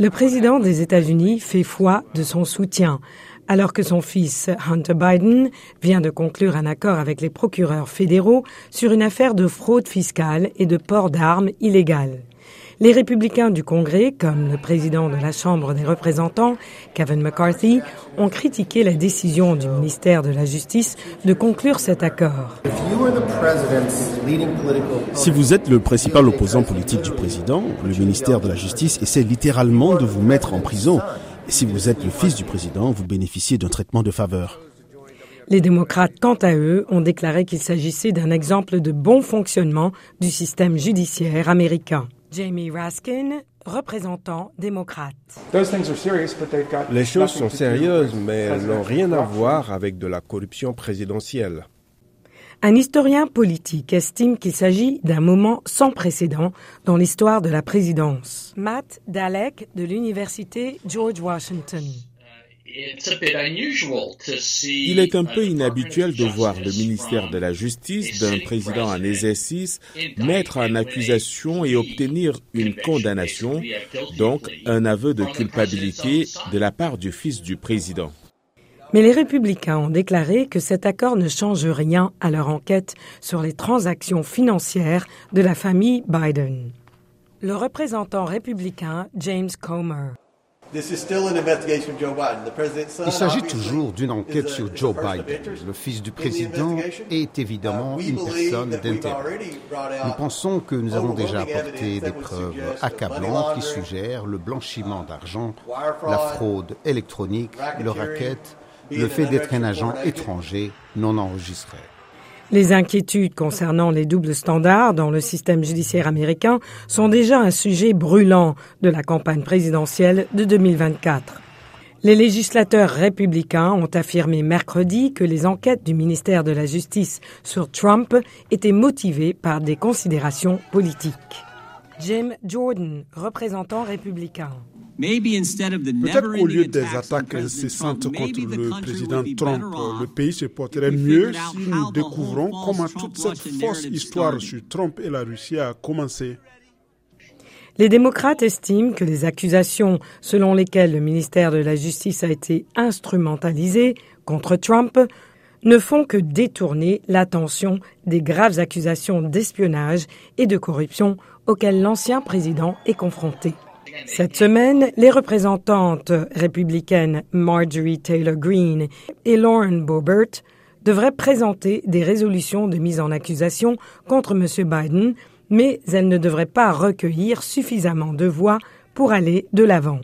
Le président des États-Unis fait foi de son soutien alors que son fils Hunter Biden vient de conclure un accord avec les procureurs fédéraux sur une affaire de fraude fiscale et de port d'armes illégales. Les républicains du Congrès, comme le président de la Chambre des représentants, Kevin McCarthy, ont critiqué la décision du ministère de la Justice de conclure cet accord. Si vous êtes le principal opposant politique du président, le ministère de la Justice essaie littéralement de vous mettre en prison. Et si vous êtes le fils du président, vous bénéficiez d'un traitement de faveur. Les démocrates, quant à eux, ont déclaré qu'il s'agissait d'un exemple de bon fonctionnement du système judiciaire américain. Jamie Raskin, représentant démocrate. Les choses sont sérieuses, mais elles n'ont rien à voir avec de la corruption présidentielle. Un historien politique estime qu'il s'agit d'un moment sans précédent dans l'histoire de la présidence. Matt Dalek de l'Université George Washington. Il est un peu inhabituel de voir le ministère de la Justice d'un président en exercice mettre en accusation et obtenir une condamnation, donc un aveu de culpabilité de la part du fils du président. Mais les républicains ont déclaré que cet accord ne change rien à leur enquête sur les transactions financières de la famille Biden. Le représentant républicain James Comer. Il s'agit toujours d'une enquête sur Joe Biden. Le fils du président est évidemment une personne d'intérêt. Nous pensons que nous avons déjà apporté des preuves accablantes qui suggèrent le blanchiment d'argent, la fraude électronique, le racket, le fait d'être un agent étranger non enregistré. Les inquiétudes concernant les doubles standards dans le système judiciaire américain sont déjà un sujet brûlant de la campagne présidentielle de 2024. Les législateurs républicains ont affirmé mercredi que les enquêtes du ministère de la Justice sur Trump étaient motivées par des considérations politiques. Jim Jordan, représentant républicain. Peut-être qu'au lieu des attaques incessantes contre le président Trump, le pays se porterait mieux si nous découvrons comment toute cette fausse histoire sur Trump et la Russie a commencé. Les démocrates estiment que les accusations selon lesquelles le ministère de la Justice a été instrumentalisé contre Trump ne font que détourner l'attention des graves accusations d'espionnage et de corruption auxquelles l'ancien président est confronté. Cette semaine, les représentantes républicaines Marjorie Taylor Greene et Lauren Boebert devraient présenter des résolutions de mise en accusation contre M. Biden, mais elles ne devraient pas recueillir suffisamment de voix pour aller de l'avant.